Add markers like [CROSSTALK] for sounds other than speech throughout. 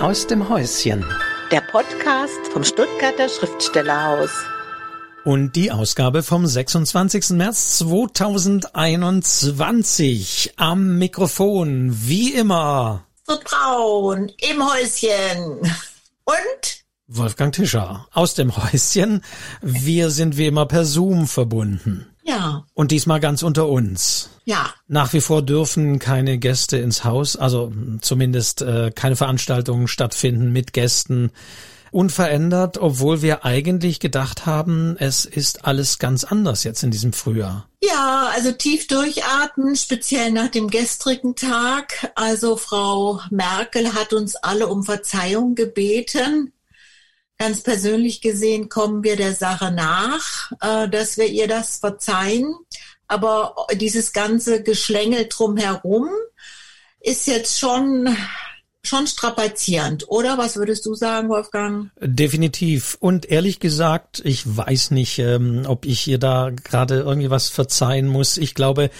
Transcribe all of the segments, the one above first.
Aus dem Häuschen. Der Podcast vom Stuttgarter Schriftstellerhaus. Und die Ausgabe vom 26. März 2021. Am Mikrofon, wie immer. Kurt Braun im Häuschen. Und? Wolfgang Tischer aus dem Häuschen. Wir sind wie immer per Zoom verbunden. Ja. Und diesmal ganz unter uns. Ja. Nach wie vor dürfen keine Gäste ins Haus, also zumindest äh, keine Veranstaltungen stattfinden mit Gästen. Unverändert, obwohl wir eigentlich gedacht haben, es ist alles ganz anders jetzt in diesem Frühjahr. Ja, also tief durchatmen, speziell nach dem gestrigen Tag. Also Frau Merkel hat uns alle um Verzeihung gebeten. Ganz persönlich gesehen kommen wir der Sache nach, äh, dass wir ihr das verzeihen. Aber dieses ganze Geschlängel drumherum ist jetzt schon schon strapazierend, oder? Was würdest du sagen, Wolfgang? Definitiv. Und ehrlich gesagt, ich weiß nicht, ähm, ob ich ihr da gerade irgendwie was verzeihen muss. Ich glaube,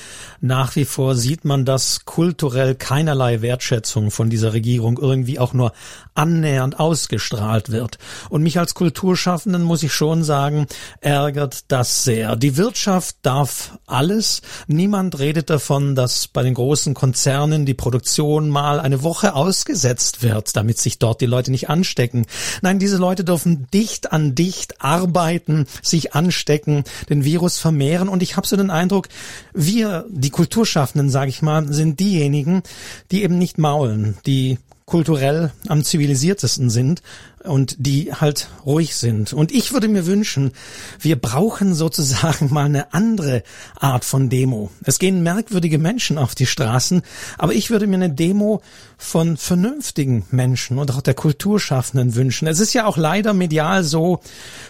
nach wie vor sieht man, dass kulturell keinerlei Wertschätzung von dieser Regierung irgendwie auch nur annähernd ausgestrahlt wird. Und mich als Kulturschaffenden muss ich schon sagen, ärgert das sehr. Die Wirtschaft darf alles. Niemand redet davon, dass bei den großen Konzernen die Produktion mal eine Woche ausgesetzt wird, damit sich dort die Leute nicht anstecken. Nein, diese Leute dürfen dicht an dicht arbeiten, sich anstecken, den Virus vermehren und ich habe so den Eindruck, wir, die Kulturschaffenden, sage ich mal, sind diejenigen, die eben nicht maulen, die kulturell am zivilisiertesten sind und die halt ruhig sind. Und ich würde mir wünschen, wir brauchen sozusagen [LAUGHS] mal eine andere Art von Demo. Es gehen merkwürdige Menschen auf die Straßen, aber ich würde mir eine Demo von vernünftigen Menschen und auch der Kulturschaffenden wünschen. Es ist ja auch leider medial so,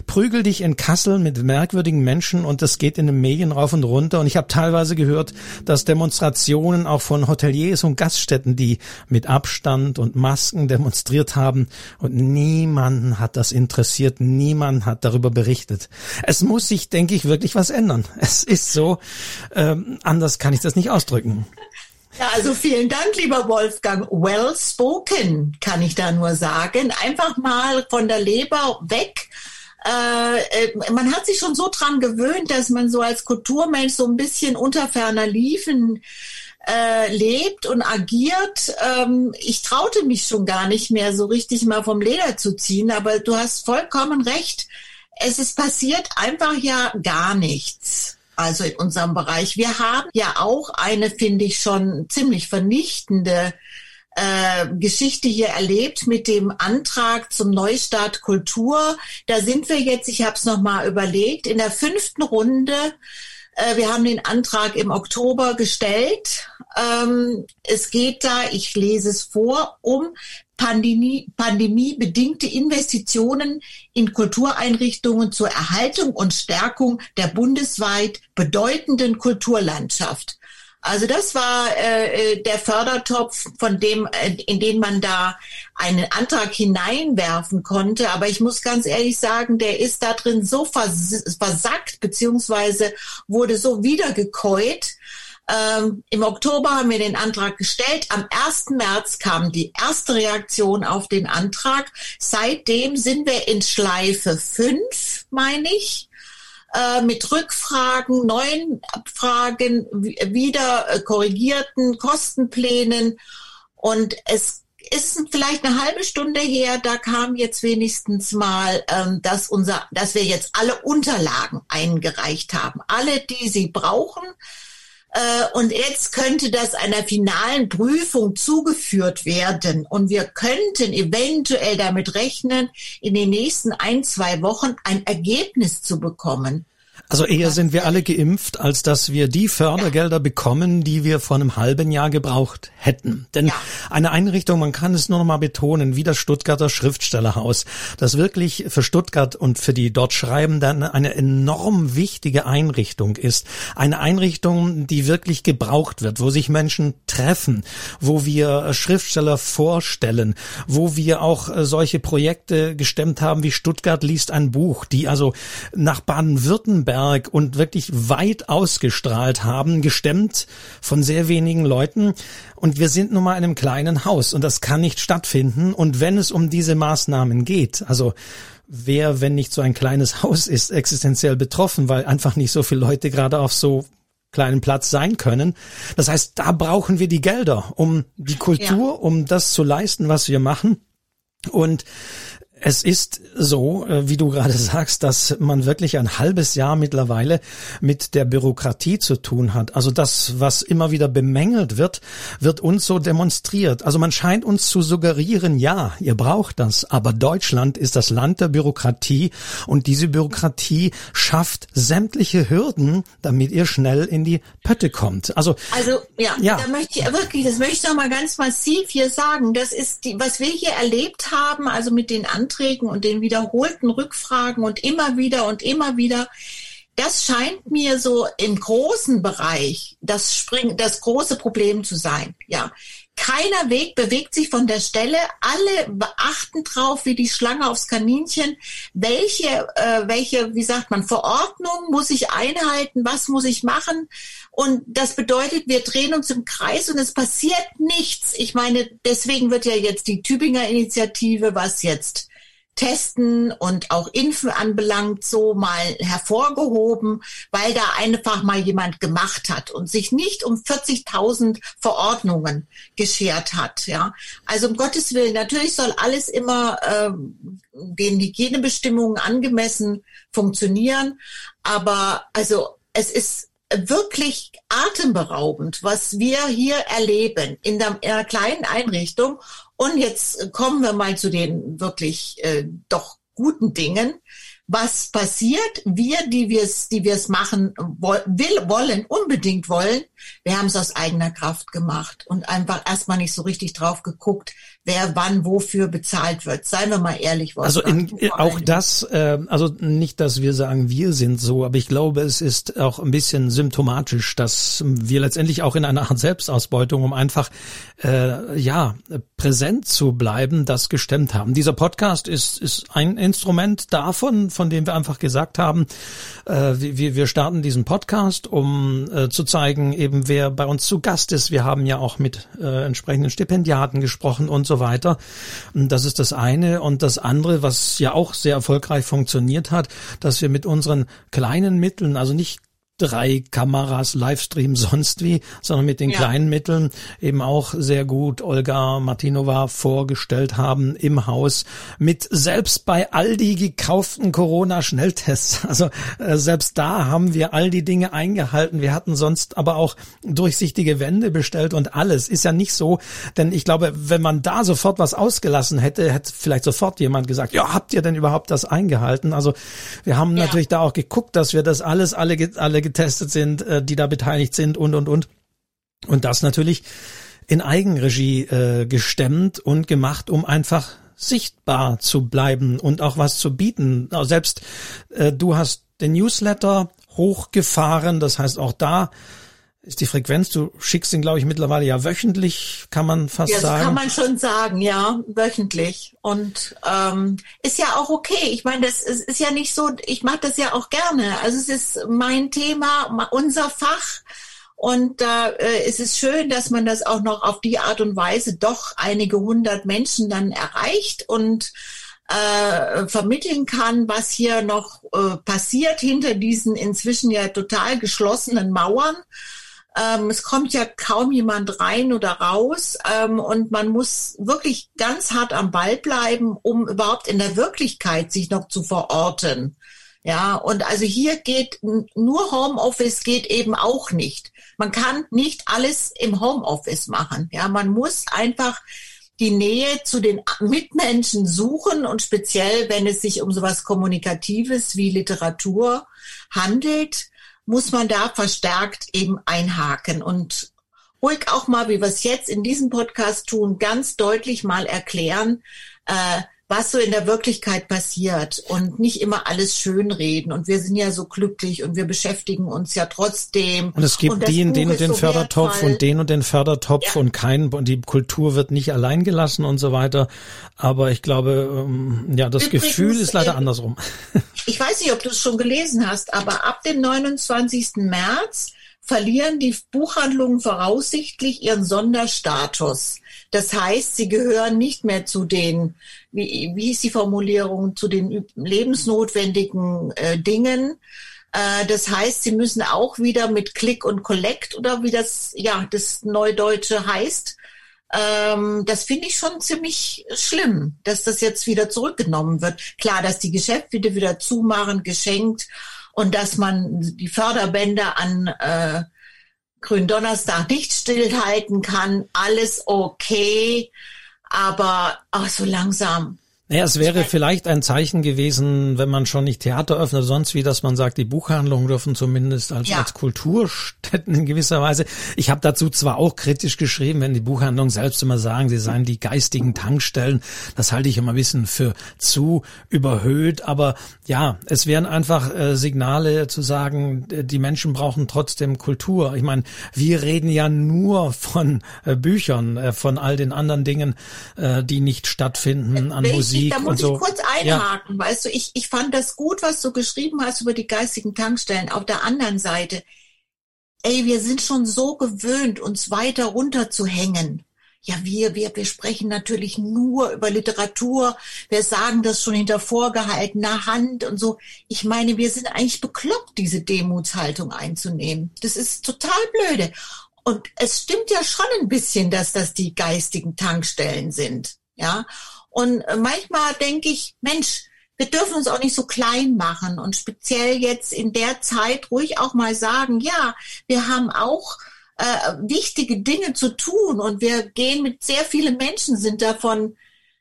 prügel dich in Kassel mit merkwürdigen Menschen und das geht in den Medien rauf und runter. Und ich habe teilweise gehört, dass Demonstrationen auch von Hoteliers und Gaststätten, die mit Abstand und Masken demonstriert haben und nie Niemanden hat das interessiert, niemand hat darüber berichtet. Es muss sich, denke ich, wirklich was ändern. Es ist so, ähm, anders kann ich das nicht ausdrücken. Ja, also vielen Dank, lieber Wolfgang. Well spoken, kann ich da nur sagen. Einfach mal von der Leber weg. Äh, äh, man hat sich schon so dran gewöhnt, dass man so als Kulturmensch so ein bisschen unter ferner liefen äh, lebt und agiert. Ähm, ich traute mich schon gar nicht mehr so richtig mal vom Leder zu ziehen, aber du hast vollkommen recht. Es ist passiert einfach ja gar nichts. Also in unserem Bereich. Wir haben ja auch eine, finde ich, schon ziemlich vernichtende äh, Geschichte hier erlebt mit dem Antrag zum Neustart Kultur. Da sind wir jetzt, ich habe es nochmal überlegt, in der fünften Runde wir haben den Antrag im Oktober gestellt. Ähm, es geht da, ich lese es vor, um Pandemie, pandemiebedingte Investitionen in Kultureinrichtungen zur Erhaltung und Stärkung der bundesweit bedeutenden Kulturlandschaft. Also das war äh, äh, der Fördertopf, von dem, äh, in den man da einen Antrag hineinwerfen konnte. Aber ich muss ganz ehrlich sagen, der ist da drin so vers versackt beziehungsweise wurde so wiedergekäut. Ähm, Im Oktober haben wir den Antrag gestellt. Am 1. März kam die erste Reaktion auf den Antrag. Seitdem sind wir in Schleife 5, meine ich äh, mit Rückfragen, neuen Abfragen, wieder äh, korrigierten Kostenplänen. Und es ist vielleicht eine halbe Stunde her, da kam jetzt wenigstens mal, ähm, dass unser, dass wir jetzt alle Unterlagen eingereicht haben. Alle, die sie brauchen, und jetzt könnte das einer finalen Prüfung zugeführt werden. Und wir könnten eventuell damit rechnen, in den nächsten ein, zwei Wochen ein Ergebnis zu bekommen. Also eher sind wir alle geimpft, als dass wir die Fördergelder ja. bekommen, die wir vor einem halben Jahr gebraucht hätten. Denn ja. eine Einrichtung, man kann es nur noch mal betonen, wie das Stuttgarter Schriftstellerhaus, das wirklich für Stuttgart und für die dort Schreibenden eine enorm wichtige Einrichtung ist. Eine Einrichtung, die wirklich gebraucht wird, wo sich Menschen treffen, wo wir Schriftsteller vorstellen, wo wir auch äh, solche Projekte gestemmt haben wie Stuttgart liest ein Buch, die also nach Baden-Württemberg Berg und wirklich weit ausgestrahlt haben, gestemmt von sehr wenigen Leuten. Und wir sind nun mal in einem kleinen Haus und das kann nicht stattfinden. Und wenn es um diese Maßnahmen geht, also wer, wenn nicht so ein kleines Haus ist, existenziell betroffen, weil einfach nicht so viele Leute gerade auf so kleinen Platz sein können. Das heißt, da brauchen wir die Gelder, um die Kultur, ja. um das zu leisten, was wir machen. Und es ist so, äh, wie du gerade [LAUGHS] sagst, dass man wirklich ein halbes Jahr mittlerweile mit der Bürokratie zu tun hat. Also das, was immer wieder bemängelt wird, wird uns so demonstriert. Also man scheint uns zu suggerieren, ja, ihr braucht das, aber Deutschland ist das Land der Bürokratie und diese Bürokratie schafft sämtliche Hürden, damit ihr schnell in die Pötte kommt. Also, also ja, ja. da möchte ich wirklich, das möchte ich noch mal ganz massiv hier sagen. Das ist die, was wir hier erlebt haben, also mit den anderen Anträgen und den wiederholten Rückfragen und immer wieder und immer wieder, das scheint mir so im großen Bereich das Spring, das große Problem zu sein. Ja. Keiner Weg bewegt sich von der Stelle. Alle beachten drauf, wie die Schlange aufs Kaninchen. Welche, äh, welche, wie sagt man, Verordnung muss ich einhalten? Was muss ich machen? Und das bedeutet, wir drehen uns im Kreis und es passiert nichts. Ich meine, deswegen wird ja jetzt die Tübinger Initiative, was jetzt Testen und auch Impfen anbelangt, so mal hervorgehoben, weil da einfach mal jemand gemacht hat und sich nicht um 40.000 Verordnungen geschert hat. Ja, also um Gottes Willen, natürlich soll alles immer äh, den Hygienebestimmungen angemessen funktionieren, aber also es ist wirklich atemberaubend, was wir hier erleben in, der, in einer kleinen Einrichtung. Und jetzt kommen wir mal zu den wirklich äh, doch guten Dingen. Was passiert? Wir, die wir es, die wir es machen will, wollen, unbedingt wollen, wir haben es aus eigener Kraft gemacht und einfach erstmal nicht so richtig drauf geguckt, wer wann wofür bezahlt wird. Seien wir mal ehrlich. Also in, auch das, äh, also nicht, dass wir sagen, wir sind so, aber ich glaube, es ist auch ein bisschen symptomatisch, dass wir letztendlich auch in einer Art Selbstausbeutung, um einfach äh, ja präsent zu bleiben, das gestemmt haben. Dieser Podcast ist ist ein Instrument davon, von dem wir einfach gesagt haben, äh, wir wir starten diesen Podcast, um äh, zu zeigen, eben wer bei uns zu Gast ist. Wir haben ja auch mit äh, entsprechenden Stipendiaten gesprochen und so weiter. Das ist das eine. Und das andere, was ja auch sehr erfolgreich funktioniert hat, dass wir mit unseren kleinen Mitteln, also nicht drei Kameras, Livestream, [LAUGHS] sonst wie, sondern mit den ja. kleinen Mitteln eben auch sehr gut Olga Martinova vorgestellt haben im Haus mit selbst bei Aldi gekauften Corona-Schnelltests. [LAUGHS] Also äh, selbst da haben wir all die Dinge eingehalten. Wir hatten sonst aber auch durchsichtige Wände bestellt und alles. Ist ja nicht so, denn ich glaube, wenn man da sofort was ausgelassen hätte, hätte vielleicht sofort jemand gesagt, ja, habt ihr denn überhaupt das eingehalten? Also wir haben ja. natürlich da auch geguckt, dass wir das alles alle, alle getestet sind, äh, die da beteiligt sind und, und, und. Und das natürlich in Eigenregie äh, gestemmt und gemacht, um einfach sichtbar zu bleiben und auch was zu bieten. Selbst äh, du hast den Newsletter hochgefahren, das heißt auch da ist die Frequenz, du schickst ihn, glaube ich, mittlerweile ja wöchentlich, kann man fast ja, sagen. Ja, kann man schon sagen, ja, wöchentlich. Und ähm, ist ja auch okay. Ich meine, das ist, ist ja nicht so, ich mache das ja auch gerne. Also es ist mein Thema, unser Fach. Und da äh, ist es schön, dass man das auch noch auf die Art und Weise doch einige hundert Menschen dann erreicht und äh, vermitteln kann, was hier noch äh, passiert hinter diesen inzwischen ja total geschlossenen Mauern. Ähm, es kommt ja kaum jemand rein oder raus ähm, und man muss wirklich ganz hart am Ball bleiben, um überhaupt in der Wirklichkeit sich noch zu verorten. Ja, und also hier geht nur Homeoffice geht eben auch nicht. Man kann nicht alles im Homeoffice machen. Ja, man muss einfach die Nähe zu den Mitmenschen suchen und speziell, wenn es sich um sowas Kommunikatives wie Literatur handelt, muss man da verstärkt eben einhaken und ruhig auch mal, wie wir es jetzt in diesem Podcast tun, ganz deutlich mal erklären, äh, was so in der Wirklichkeit passiert und nicht immer alles schönreden. Und wir sind ja so glücklich und wir beschäftigen uns ja trotzdem. Und es gibt und den, den und den so Fördertopf wertvoll. und den und den Fördertopf ja. und kein, und die Kultur wird nicht allein gelassen und so weiter. Aber ich glaube, ähm, ja, das Übrigens, Gefühl ist leider äh, andersrum. [LAUGHS] Ich weiß nicht, ob du es schon gelesen hast, aber ab dem 29. März verlieren die Buchhandlungen voraussichtlich ihren Sonderstatus. Das heißt, sie gehören nicht mehr zu den, wie, wie hieß die Formulierung, zu den lebensnotwendigen äh, Dingen. Äh, das heißt, sie müssen auch wieder mit Click und Collect oder wie das, ja, das Neudeutsche heißt, ähm, das finde ich schon ziemlich schlimm, dass das jetzt wieder zurückgenommen wird. Klar, dass die Geschäfte wieder zumachen, geschenkt und dass man die Förderbänder an äh, Gründonnerstag nicht stillhalten kann, alles okay, aber auch so langsam naja, es wäre vielleicht ein Zeichen gewesen, wenn man schon nicht Theater öffnet, sonst wie, dass man sagt, die Buchhandlungen dürfen zumindest als, ja. als Kulturstätten in gewisser Weise. Ich habe dazu zwar auch kritisch geschrieben, wenn die Buchhandlungen selbst immer sagen, sie seien die geistigen Tankstellen. Das halte ich immer ein bisschen für zu überhöht. Aber ja, es wären einfach äh, Signale zu sagen, äh, die Menschen brauchen trotzdem Kultur. Ich meine, wir reden ja nur von äh, Büchern, äh, von all den anderen Dingen, äh, die nicht stattfinden an Musik Musik da muss und so. ich kurz einhaken, ja. weißt du, ich, ich fand das gut, was du geschrieben hast über die geistigen Tankstellen. Auf der anderen Seite, ey, wir sind schon so gewöhnt, uns weiter runterzuhängen. Ja, wir, wir, wir sprechen natürlich nur über Literatur. Wir sagen das schon hinter vorgehaltener Hand und so. Ich meine, wir sind eigentlich bekloppt, diese Demutshaltung einzunehmen. Das ist total blöde. Und es stimmt ja schon ein bisschen, dass das die geistigen Tankstellen sind. Ja. Und äh, manchmal denke ich, Mensch, wir dürfen uns auch nicht so klein machen und speziell jetzt in der Zeit ruhig auch mal sagen, ja, wir haben auch äh, wichtige Dinge zu tun und wir gehen mit sehr vielen Menschen sind davon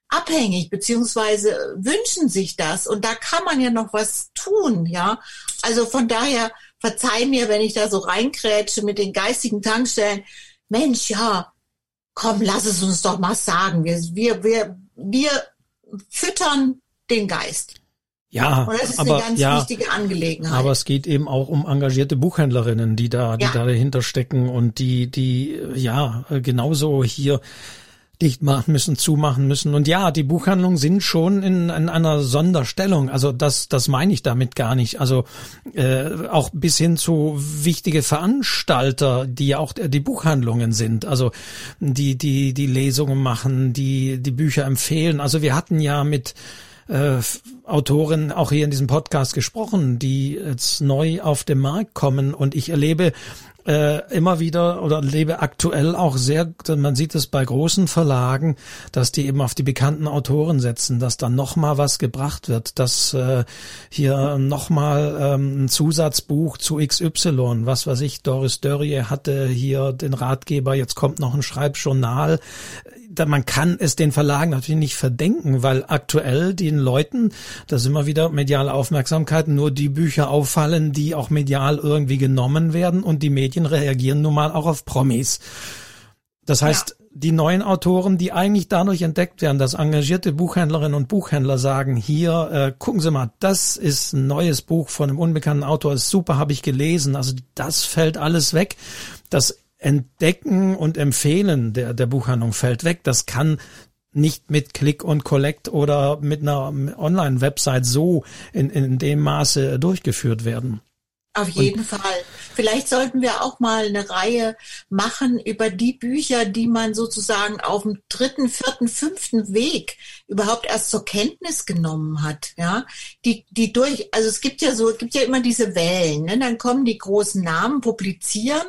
abhängig beziehungsweise wünschen sich das und da kann man ja noch was tun, ja. Also von daher verzeih mir, wenn ich da so reinkrätsche mit den geistigen Tankstellen. Mensch, ja, komm, lass es uns doch mal sagen. Wir, wir, wir wir füttern den Geist. Ja, und das ist aber, eine ganz ja, wichtige Angelegenheit. Aber es geht eben auch um engagierte Buchhändlerinnen, die da, die ja. da dahinter stecken und die, die, ja, genauso hier dicht machen müssen, zumachen müssen. Und ja, die Buchhandlungen sind schon in, in einer Sonderstellung. Also das, das meine ich damit gar nicht. Also äh, auch bis hin zu wichtige Veranstalter, die ja auch die Buchhandlungen sind. Also die, die, die Lesungen machen, die, die Bücher empfehlen. Also wir hatten ja mit äh, Autoren auch hier in diesem Podcast gesprochen, die jetzt neu auf den Markt kommen. Und ich erlebe äh, immer wieder oder lebe aktuell auch sehr, man sieht es bei großen Verlagen, dass die eben auf die bekannten Autoren setzen, dass dann nochmal was gebracht wird, dass äh, hier nochmal ähm, ein Zusatzbuch zu XY, was weiß ich, Doris Dörrie hatte hier den Ratgeber, jetzt kommt noch ein Schreibjournal man kann es den Verlagen natürlich nicht verdenken, weil aktuell den Leuten, da sind wir wieder mediale Aufmerksamkeit, nur die Bücher auffallen, die auch medial irgendwie genommen werden und die Medien reagieren nun mal auch auf Promis. Das heißt, ja. die neuen Autoren, die eigentlich dadurch entdeckt werden, dass engagierte Buchhändlerinnen und Buchhändler sagen, hier, äh, gucken Sie mal, das ist ein neues Buch von einem unbekannten Autor, ist super, habe ich gelesen. Also das fällt alles weg. Das Entdecken und Empfehlen der, der Buchhandlung fällt weg. Das kann nicht mit Click und Collect oder mit einer Online-Website so in, in dem Maße durchgeführt werden. Auf jeden und, Fall. Vielleicht sollten wir auch mal eine Reihe machen über die Bücher, die man sozusagen auf dem dritten, vierten, fünften Weg überhaupt erst zur Kenntnis genommen hat. Ja, die, die durch, also es gibt ja so, es gibt ja immer diese Wellen. Ne? Dann kommen die großen Namen, publizieren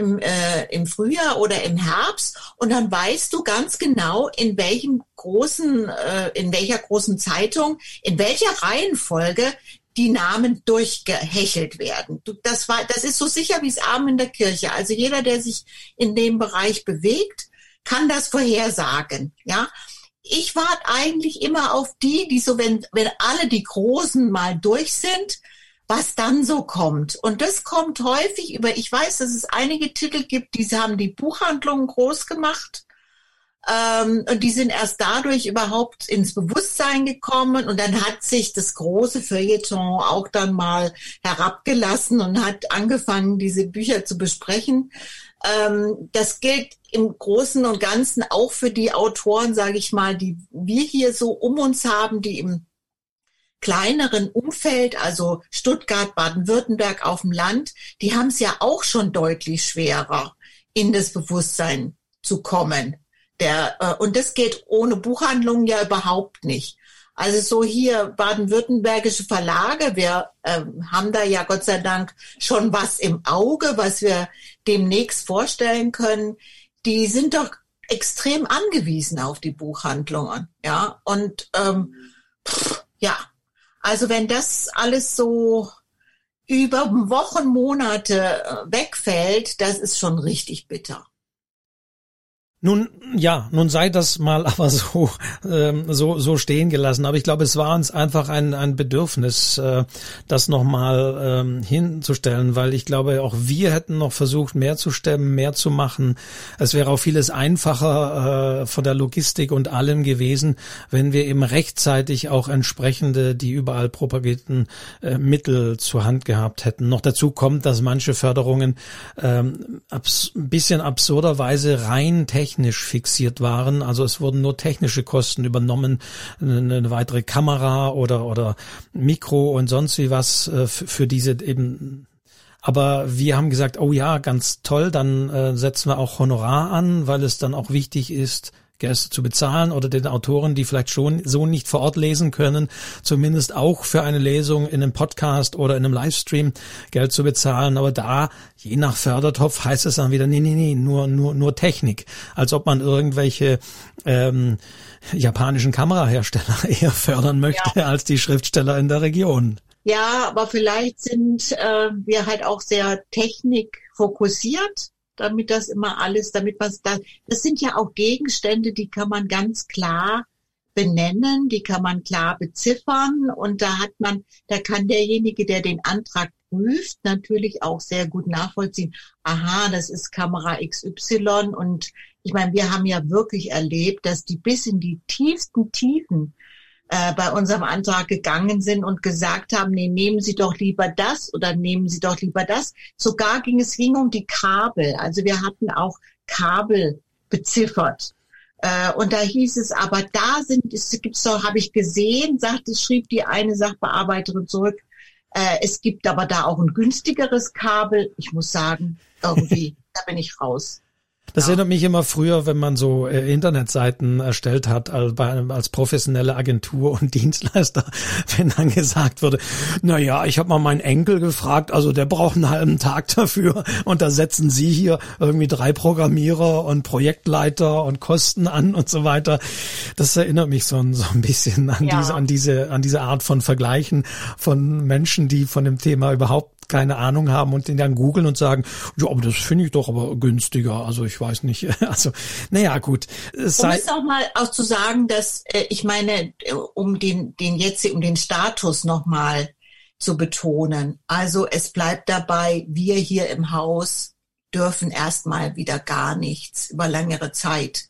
im, äh, im Frühjahr oder im Herbst und dann weißt du ganz genau, in welchem großen, äh, in welcher großen Zeitung, in welcher Reihenfolge die Namen durchgehechelt werden. Du, das war, das ist so sicher wie es Abend in der Kirche. Also jeder, der sich in dem Bereich bewegt, kann das vorhersagen. Ja, ich warte eigentlich immer auf die, die so, wenn, wenn alle die Großen mal durch sind, was dann so kommt. Und das kommt häufig über, ich weiß, dass es einige Titel gibt, die haben die Buchhandlungen groß gemacht. Ähm, und die sind erst dadurch überhaupt ins Bewusstsein gekommen und dann hat sich das große Feuilleton auch dann mal herabgelassen und hat angefangen, diese Bücher zu besprechen. Ähm, das gilt im Großen und Ganzen auch für die Autoren, sage ich mal, die wir hier so um uns haben, die im kleineren Umfeld, also Stuttgart, Baden-Württemberg auf dem Land, die haben es ja auch schon deutlich schwerer, in das Bewusstsein zu kommen. Der, äh, und das geht ohne Buchhandlungen ja überhaupt nicht. Also so hier baden-württembergische Verlage, wir äh, haben da ja Gott sei Dank schon was im Auge, was wir demnächst vorstellen können. Die sind doch extrem angewiesen auf die Buchhandlungen, ja. Und ähm, pff, ja, also wenn das alles so über Wochen, Monate äh, wegfällt, das ist schon richtig bitter. Nun, ja, nun sei das mal [LAUGHS] aber so, ähm, so, so stehen gelassen. Aber ich glaube, es war uns einfach ein, ein Bedürfnis, äh, das nochmal ähm, hinzustellen, weil ich glaube, auch wir hätten noch versucht, mehr zu stemmen, mehr zu machen. Es wäre auch vieles einfacher äh, von der Logistik und allem gewesen, wenn wir eben rechtzeitig auch entsprechende, die überall propagierten äh, Mittel zur Hand gehabt hätten. Noch dazu kommt, dass manche Förderungen ähm, abs ein bisschen absurderweise rein technisch technisch fixiert waren. Also es wurden nur technische Kosten übernommen, eine weitere Kamera oder, oder Mikro und sonst wie was äh, für diese eben aber wir haben gesagt, oh ja, ganz toll, dann äh, setzen wir auch Honorar an, weil es dann auch wichtig ist, Gäste zu bezahlen oder den Autoren, die vielleicht schon so nicht vor Ort lesen können, zumindest auch für eine Lesung in einem Podcast oder in einem Livestream Geld zu bezahlen. Aber da, je nach Fördertopf, heißt es dann wieder, nee, nee, nee, nur, nur, nur Technik. Als ob man irgendwelche ähm, japanischen Kamerahersteller [LAUGHS] eher fördern möchte ja. als die Schriftsteller in der Region. Ja, aber vielleicht sind äh, wir halt auch sehr technikfokussiert damit das immer alles, damit was da, das sind ja auch Gegenstände, die kann man ganz klar benennen, die kann man klar beziffern und da hat man, da kann derjenige, der den Antrag prüft, natürlich auch sehr gut nachvollziehen, aha, das ist Kamera XY und ich meine, wir haben ja wirklich erlebt, dass die bis in die tiefsten Tiefen äh, bei unserem Antrag gegangen sind und gesagt haben, nee, nehmen Sie doch lieber das oder nehmen Sie doch lieber das. Sogar ging es ging um die Kabel. Also wir hatten auch Kabel beziffert. Äh, und da hieß es, aber da sind, es gibt's doch, habe ich gesehen, sagte, schrieb die eine Sachbearbeiterin zurück, äh, es gibt aber da auch ein günstigeres Kabel. Ich muss sagen, irgendwie, da bin ich raus. Das ja. erinnert mich immer früher, wenn man so äh, Internetseiten erstellt hat als, als professionelle Agentur und [LAUGHS] Dienstleister, wenn dann gesagt wurde, na ja, ich habe mal meinen Enkel gefragt, also der braucht einen halben Tag dafür und da setzen Sie hier irgendwie drei Programmierer und Projektleiter und Kosten an und so weiter. Das erinnert mich so, so ein bisschen an ja. diese an diese an diese Art von Vergleichen von Menschen, die von dem Thema überhaupt keine Ahnung haben und den dann googeln und sagen, ja, aber das finde ich doch aber günstiger. Also ich weiß nicht. [LAUGHS] Also, naja, gut. Es um es auch mal auch zu sagen, dass äh, ich meine, äh, um den, den jetzt, um den Status nochmal zu betonen. Also es bleibt dabei, wir hier im Haus dürfen erstmal wieder gar nichts über längere Zeit.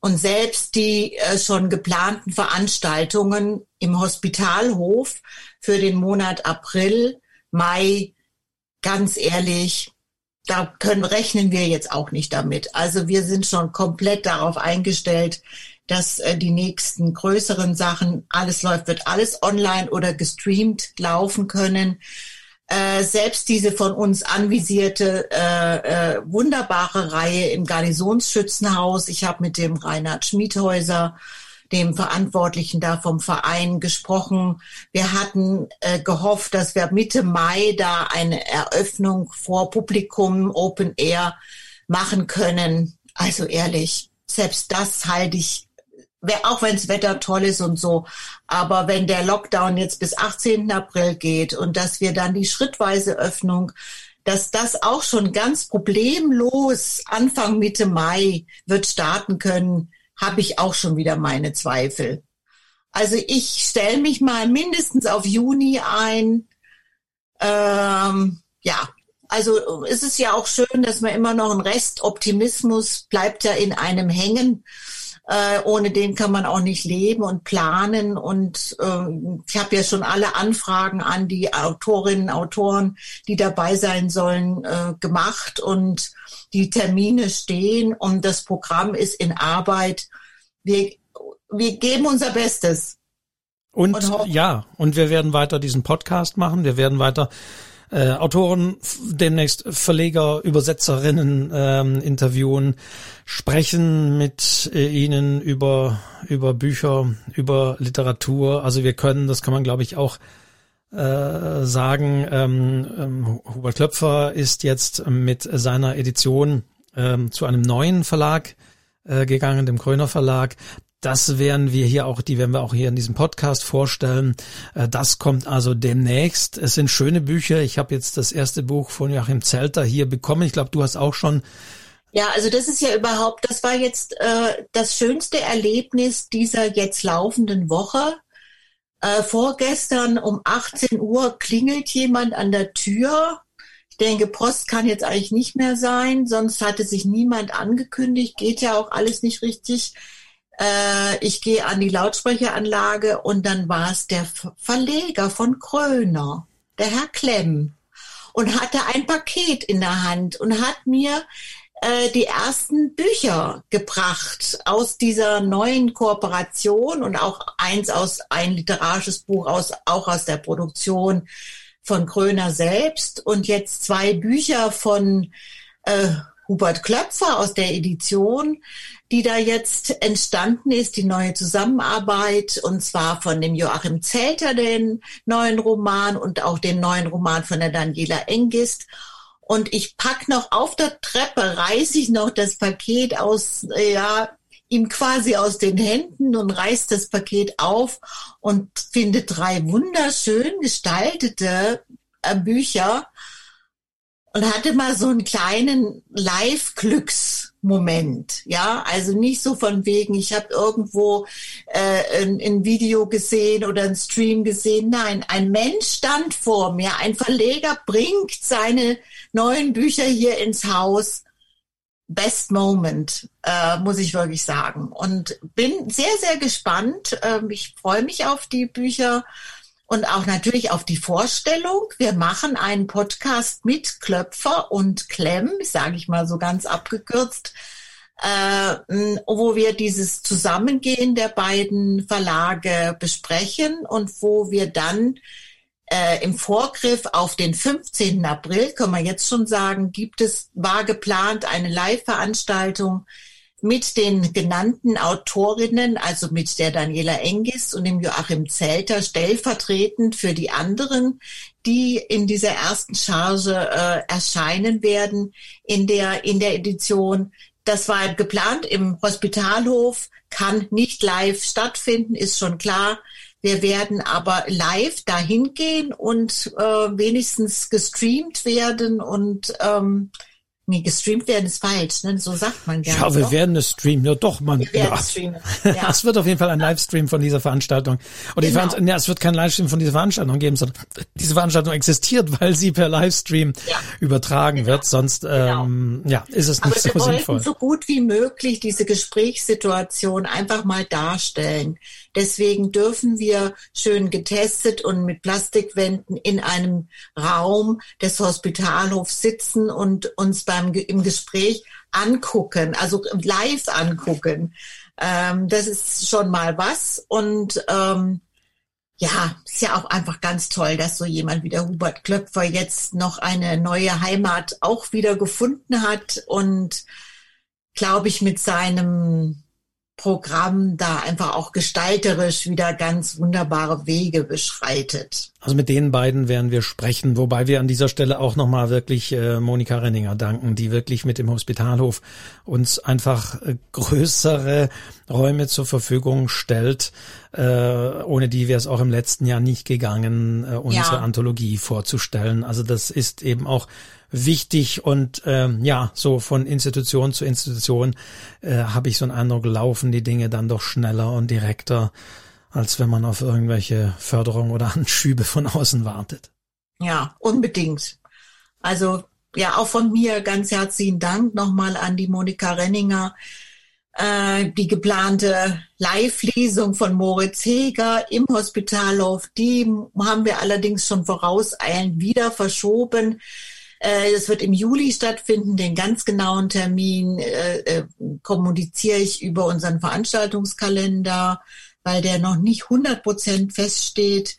Und selbst die äh, schon geplanten Veranstaltungen im Hospitalhof für den Monat April Mai, ganz ehrlich, da können, rechnen wir jetzt auch nicht damit. Also wir sind schon komplett darauf eingestellt, dass äh, die nächsten größeren Sachen, alles läuft, wird alles online oder gestreamt laufen können. Äh, selbst diese von uns anvisierte äh, äh, wunderbare Reihe im Garnisonsschützenhaus. Ich habe mit dem Reinhard Schmiedhäuser dem Verantwortlichen da vom Verein gesprochen. Wir hatten äh, gehofft, dass wir Mitte Mai da eine Eröffnung vor Publikum Open Air machen können. Also ehrlich, selbst das halte ich auch wenn das Wetter toll ist und so. Aber wenn der Lockdown jetzt bis 18. April geht und dass wir dann die schrittweise Öffnung, dass das auch schon ganz problemlos Anfang Mitte Mai wird starten können, habe ich auch schon wieder meine Zweifel. Also ich stelle mich mal mindestens auf Juni ein. Ähm, ja, also es ist ja auch schön, dass man immer noch ein Rest Optimismus bleibt ja in einem hängen. Äh, ohne den kann man auch nicht leben und planen. Und äh, ich habe ja schon alle Anfragen an die Autorinnen, Autoren, die dabei sein sollen, äh, gemacht. Und die Termine stehen und das Programm ist in Arbeit. Wir, wir geben unser Bestes. Und, und ja, und wir werden weiter diesen Podcast machen. Wir werden weiter äh, Autoren, demnächst Verleger, Übersetzerinnen ähm, interviewen, sprechen mit äh, ihnen über, über Bücher, über Literatur. Also wir können, das kann man glaube ich auch äh, sagen, ähm, ähm, Hubert Klöpfer ist jetzt mit seiner Edition ähm, zu einem neuen Verlag äh, gegangen, dem Kröner Verlag. Das werden wir hier auch, die werden wir auch hier in diesem Podcast vorstellen. Äh, das kommt also demnächst. Es sind schöne Bücher. Ich habe jetzt das erste Buch von Joachim Zelter hier bekommen. Ich glaube, du hast auch schon. Ja, also das ist ja überhaupt, das war jetzt äh, das schönste Erlebnis dieser jetzt laufenden Woche. Äh, vorgestern um 18 Uhr klingelt jemand an der Tür. Ich denke, Post kann jetzt eigentlich nicht mehr sein, sonst hatte sich niemand angekündigt, geht ja auch alles nicht richtig ich gehe an die Lautsprecheranlage und dann war es der Verleger von Kröner, der Herr Klemm, und hatte ein Paket in der Hand und hat mir äh, die ersten Bücher gebracht aus dieser neuen Kooperation und auch eins aus ein literarisches Buch aus auch aus der Produktion von Kröner selbst und jetzt zwei Bücher von äh, Hubert Klöpfer aus der Edition, die da jetzt entstanden ist, die neue Zusammenarbeit, und zwar von dem Joachim Zelter, den neuen Roman und auch den neuen Roman von der Daniela Engist. Und ich pack noch auf der Treppe, reiß ich noch das Paket aus, ja, ihm quasi aus den Händen und reißt das Paket auf und finde drei wunderschön gestaltete äh, Bücher und hatte mal so einen kleinen Live-Glücksmoment. Ja, also nicht so von wegen, ich habe irgendwo äh, ein, ein, Video gesehen oder ein Stream gesehen. Nein, ein Mensch stand vor mir, ein Verleger bringt seine neuen Bücher hier ins Haus. Best Moment, äh, muss ich wirklich sagen. Und bin sehr, sehr gespannt. Ähm, ich freue mich auf die Bücher und auch natürlich auf die Vorstellung. Wir machen einen Podcast mit Klöpfer und Klemm, sage ich mal so ganz abgekürzt, äh, wo wir dieses Zusammengehen der beiden Verlage besprechen und wo wir dann äh, im Vorgriff auf den 15. April, können wir jetzt schon sagen, gibt es, war geplant eine Live-Veranstaltung mit den genannten Autorinnen, also mit der Daniela Engis und dem Joachim Zelter, stellvertretend für die anderen, die in dieser ersten Charge äh, erscheinen werden in der, in der Edition. Das war geplant im Hospitalhof, kann nicht live stattfinden, ist schon klar. Wir werden aber live dahin gehen und äh, wenigstens gestreamt werden und ähm, Nee, gestreamt werden ist falsch, ne? so sagt man gerne. Ja, wir doch. werden es streamen, ja doch, man. Wir ja. streamen. [LAUGHS] Ja. es wird auf jeden Fall ein Livestream von dieser Veranstaltung. Oder genau. die ja, es wird kein Livestream von dieser Veranstaltung geben, sondern diese Veranstaltung existiert, weil sie per Livestream ja. übertragen genau. wird. Sonst genau. ähm, ja, ist es nicht Aber so wir sinnvoll. so gut wie möglich diese Gesprächssituation einfach mal darstellen. Deswegen dürfen wir schön getestet und mit Plastikwänden in einem Raum des Hospitalhofs sitzen und uns beim, im Gespräch angucken, also live angucken. Ähm, das ist schon mal was. Und ähm, ja, ist ja auch einfach ganz toll, dass so jemand wie der Hubert Klöpfer jetzt noch eine neue Heimat auch wieder gefunden hat und glaube ich mit seinem Programm da einfach auch gestalterisch wieder ganz wunderbare Wege beschreitet. Also mit den beiden werden wir sprechen, wobei wir an dieser Stelle auch nochmal wirklich äh, Monika Renninger danken, die wirklich mit dem Hospitalhof uns einfach äh, größere Räume zur Verfügung stellt, äh, ohne die wäre es auch im letzten Jahr nicht gegangen, äh, unsere ja. Anthologie vorzustellen. Also das ist eben auch wichtig und ähm, ja, so von Institution zu Institution äh, habe ich so einen Eindruck, laufen die Dinge dann doch schneller und direkter, als wenn man auf irgendwelche Förderung oder [LAUGHS] Anschübe von außen wartet. Ja, unbedingt. Also ja, auch von mir ganz herzlichen Dank nochmal an die Monika Renninger. Äh, die geplante Live-Lesung von Moritz Heger im Hospitalhof, die haben wir allerdings schon vorauseilend wieder verschoben. Äh, es wird im Juli stattfinden. Den ganz genauen Termin äh, äh, kommuniziere ich über unseren Veranstaltungskalender, weil der noch nicht 100 Prozent feststeht.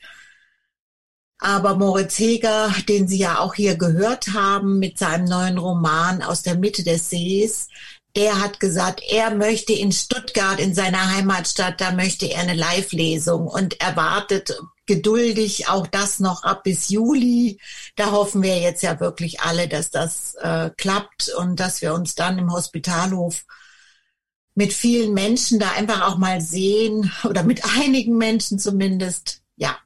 Aber Moritz Heger, den Sie ja auch hier gehört haben mit seinem neuen Roman aus der Mitte des Sees, der hat gesagt, er möchte in Stuttgart, in seiner Heimatstadt, da möchte er eine Live-Lesung und erwartet geduldig auch das noch ab bis Juli. Da hoffen wir jetzt ja wirklich alle, dass das äh, klappt und dass wir uns dann im Hospitalhof mit vielen Menschen da einfach auch mal sehen [LAUGHS] oder mit einigen Menschen zumindest. Ja,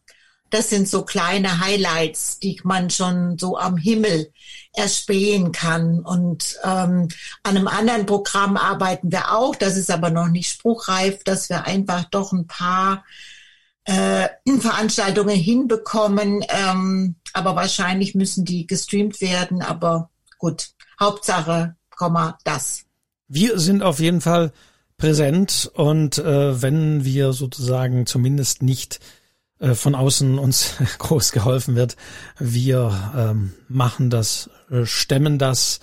das sind so kleine Highlights, die man schon so am Himmel erspähen kann. Und ähm, an einem anderen Programm arbeiten wir auch. Das ist aber noch nicht spruchreif, dass wir einfach doch ein paar äh, Veranstaltungen hinbekommen. Ähm, aber wahrscheinlich müssen die gestreamt werden. Aber gut, Hauptsache, Komma, das. Wir sind auf jeden Fall präsent und äh, wenn wir sozusagen zumindest nicht äh, von außen uns [LAUGHS] groß geholfen wird. Wir ähm, machen das, äh, stemmen das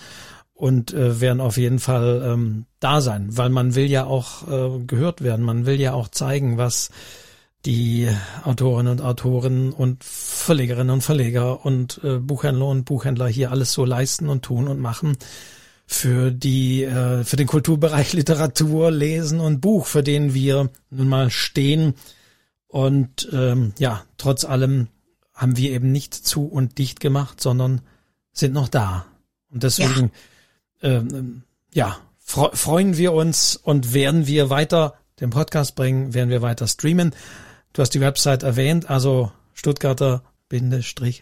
und äh, werden auf jeden Fall ähm, da sein, weil man will ja auch äh, gehört werden, man will ja auch zeigen, was die Autorinnen und Autoren und Verlegerinnen und Verleger und äh, Buchhändler und Buchhändler hier alles so leisten und tun und machen für die äh, für den Kulturbereich [LAUGHS] Literatur, Lesen und Buch, für den wir nun mal stehen und ähm, ja, trotz allem haben wir eben nicht zu und dicht gemacht, sondern sind noch da. Und deswegen, ja, ähm, ja fre freuen wir uns und werden wir weiter den Podcast bringen, werden wir weiter streamen. Du hast die Website erwähnt, also Stuttgarter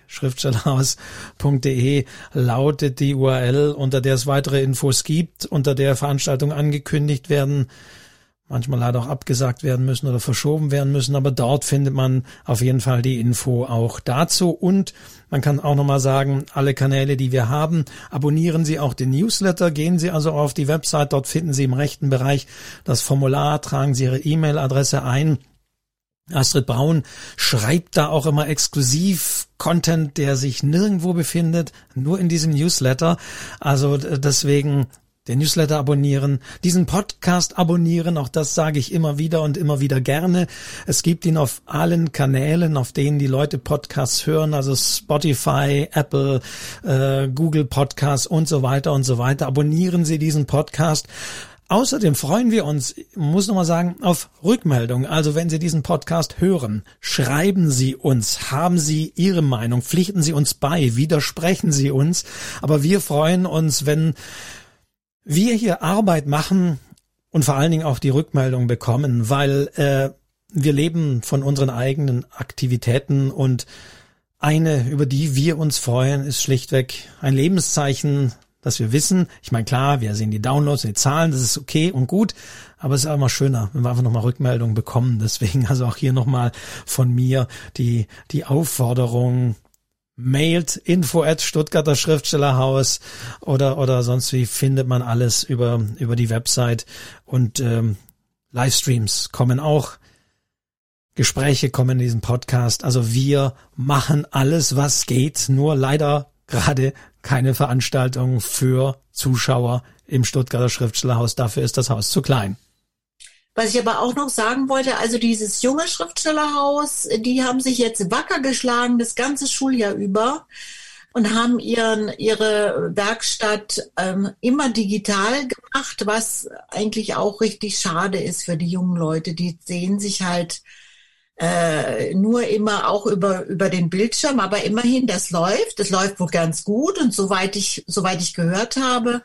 schriftstellerhaus.de lautet die URL, unter der es weitere Infos gibt, unter der Veranstaltungen angekündigt werden manchmal leider auch abgesagt werden müssen oder verschoben werden müssen, aber dort findet man auf jeden Fall die Info auch dazu und man kann auch nochmal sagen, alle Kanäle, die wir haben, abonnieren Sie auch den Newsletter, gehen Sie also auf die Website, dort finden Sie im rechten Bereich das Formular, tragen Sie Ihre E-Mail-Adresse ein. Astrid Braun schreibt da auch immer exklusiv Content, der sich nirgendwo befindet, nur in diesem Newsletter. Also deswegen den Newsletter abonnieren, diesen Podcast abonnieren, auch das sage ich immer wieder und immer wieder gerne. Es gibt ihn auf allen Kanälen, auf denen die Leute Podcasts hören, also Spotify, Apple, äh, Google Podcasts und so weiter und so weiter. Abonnieren Sie diesen Podcast. Außerdem freuen wir uns, muss nochmal sagen, auf Rückmeldung. Also wenn Sie diesen Podcast hören, schreiben Sie uns, haben Sie Ihre Meinung, pflichten Sie uns bei, widersprechen Sie uns. Aber wir freuen uns, wenn wir hier Arbeit machen und vor allen Dingen auch die Rückmeldung bekommen, weil äh, wir leben von unseren eigenen Aktivitäten und eine, über die wir uns freuen, ist schlichtweg ein Lebenszeichen, dass wir wissen, ich meine klar, wir sehen die Downloads, die Zahlen, das ist okay und gut, aber es ist auch immer schöner, wenn wir einfach nochmal Rückmeldungen bekommen. Deswegen also auch hier nochmal von mir die, die Aufforderung, mailt info at Stuttgarter Schriftstellerhaus oder oder sonst wie findet man alles über über die Website und ähm, Livestreams kommen auch. Gespräche kommen in diesem Podcast. Also wir machen alles was geht. Nur leider gerade keine Veranstaltung für Zuschauer im Stuttgarter Schriftstellerhaus dafür ist das Haus zu klein was ich aber auch noch sagen wollte, also dieses junge Schriftstellerhaus, die haben sich jetzt wacker geschlagen das ganze Schuljahr über und haben ihren, ihre Werkstatt ähm, immer digital gemacht, was eigentlich auch richtig schade ist für die jungen Leute. Die sehen sich halt äh, nur immer auch über, über den Bildschirm, aber immerhin, das läuft. Das läuft wohl ganz gut und soweit ich, soweit ich gehört habe,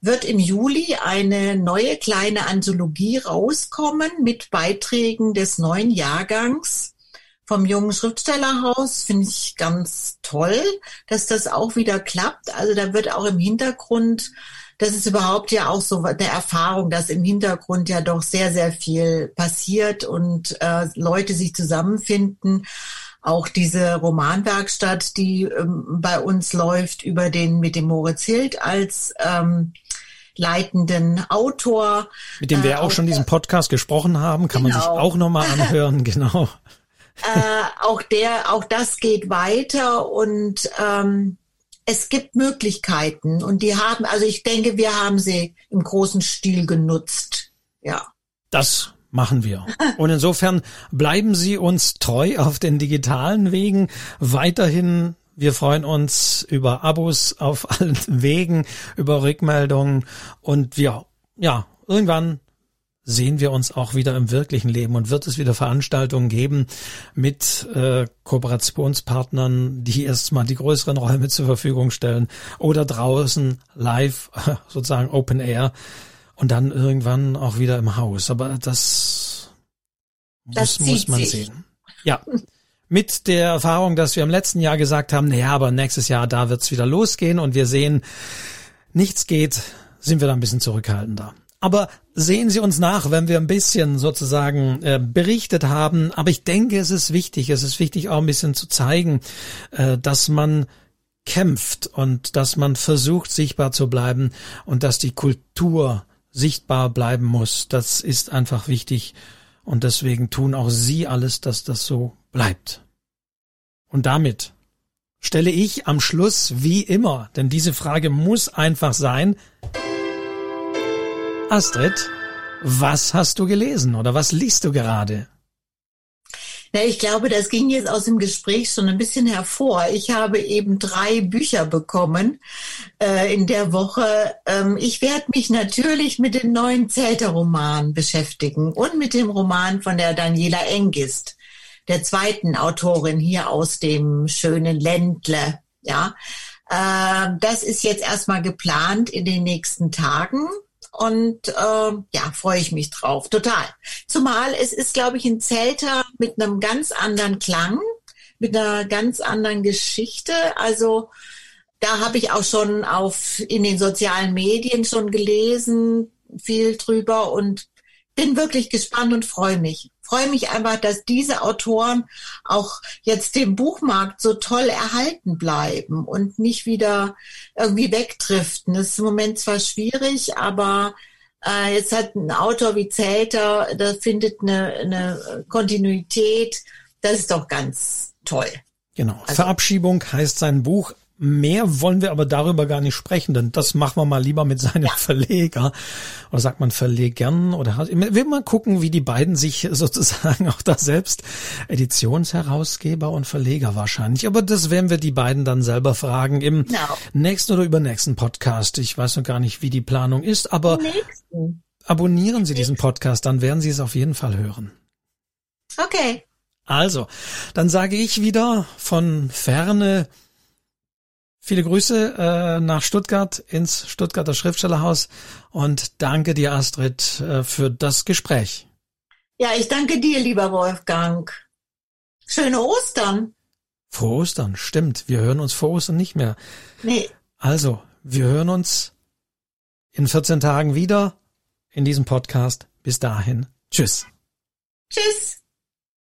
wird im Juli eine neue kleine Anthologie rauskommen mit Beiträgen des neuen Jahrgangs vom jungen Schriftstellerhaus. Finde ich ganz toll, dass das auch wieder klappt. Also da wird auch im Hintergrund, das ist überhaupt ja auch so eine Erfahrung, dass im Hintergrund ja doch sehr, sehr viel passiert und äh, Leute sich zusammenfinden. auch diese Romanwerkstatt, die ähm, bei uns läuft über den mit dem Moritz Hild als ähm, leitenden Autor. Mit dem wir äh, auch schon diesen Podcast gesprochen haben, kann genau. man sich genau. auch nochmal [LAUGHS] anhören, genau. Äh, auch der, auch das geht weiter und ähm, es gibt Möglichkeiten und die haben, also ich denke, wir haben sie im großen Stil genutzt. Ja. Das machen wir. Und insofern bleiben Sie uns treu auf den digitalen Wegen. Weiterhin, wir freuen uns über Abos auf allen [LAUGHS] Wegen, über Rückmeldungen und wir, ja, irgendwann sehen wir uns auch wieder im wirklichen Leben und wird es wieder Veranstaltungen geben mit äh, Kooperationspartnern, die erstmal die größeren Räume zur Verfügung stellen oder draußen live [LAUGHS] sozusagen Open Air und dann irgendwann auch wieder im Haus. Aber das, das muss, muss man sich. sehen. Ja. Mit der Erfahrung, dass wir im letzten Jahr gesagt haben, naja, aber nächstes Jahr, da wird's wieder losgehen und wir sehen, nichts geht, sind wir da ein bisschen zurückhaltender. Aber sehen Sie uns nach, wenn wir ein bisschen sozusagen äh, berichtet haben. Aber ich denke, es ist wichtig, es ist wichtig auch ein bisschen zu zeigen, äh, dass man kämpft und dass man versucht, sichtbar zu bleiben und dass die Kultur sichtbar bleiben muss. Das ist einfach wichtig und deswegen tun auch Sie alles, dass das so bleibt. Und damit stelle ich am Schluss wie immer, denn diese Frage muss einfach sein, Astrid, was hast du gelesen oder was liest du gerade? Na, ich glaube, das ging jetzt aus dem Gespräch schon ein bisschen hervor. Ich habe eben drei Bücher bekommen äh, in der Woche. Ähm, ich werde mich natürlich mit dem neuen Zelter-Roman beschäftigen und mit dem Roman von der Daniela Engist, der zweiten Autorin hier aus dem schönen Ländle. Ja, äh, das ist jetzt erstmal geplant in den nächsten Tagen. Und äh, ja, freue ich mich drauf, total. Zumal es ist, glaube ich, ein Zelter mit einem ganz anderen Klang, mit einer ganz anderen Geschichte. Also da habe ich auch schon auf in den sozialen Medien schon gelesen, viel drüber und bin wirklich gespannt und freue mich freue mich einfach, dass diese Autoren auch jetzt dem Buchmarkt so toll erhalten bleiben und nicht wieder irgendwie wegdriften. Das ist im Moment zwar schwierig, aber äh, jetzt hat ein Autor wie Zelter, da findet eine, eine Kontinuität. Das ist doch ganz toll. Genau. Also, Verabschiedung heißt sein Buch Mehr wollen wir aber darüber gar nicht sprechen, denn das machen wir mal lieber mit seinem. Verleger. Oder sagt man Verlegern oder wir mal gucken, wie die beiden sich [LAUGHS] sozusagen auch da selbst Editionsherausgeber und Verleger wahrscheinlich. Aber das werden wir die beiden dann selber fragen im no. Genau. nächsten oder übernächsten Podcast. Ich weiß noch gar nicht, wie die Planung ist, aber abonnieren Sie diesen Podcast, dann werden Sie es auf jeden Fall hören. Okay. Also, dann sage ich wieder von ferne Viele Grüße äh, nach Stuttgart ins Stuttgarter Schriftstellerhaus und danke dir, Astrid, äh, für das Gespräch. Ja, ich danke dir, lieber Wolfgang. Schöne Ostern. Vor Ostern, stimmt. Wir hören uns vor Ostern nicht mehr. Nee. Also, wir hören uns in 14 Tagen wieder in diesem Podcast. Bis dahin. Tschüss. Tschüss.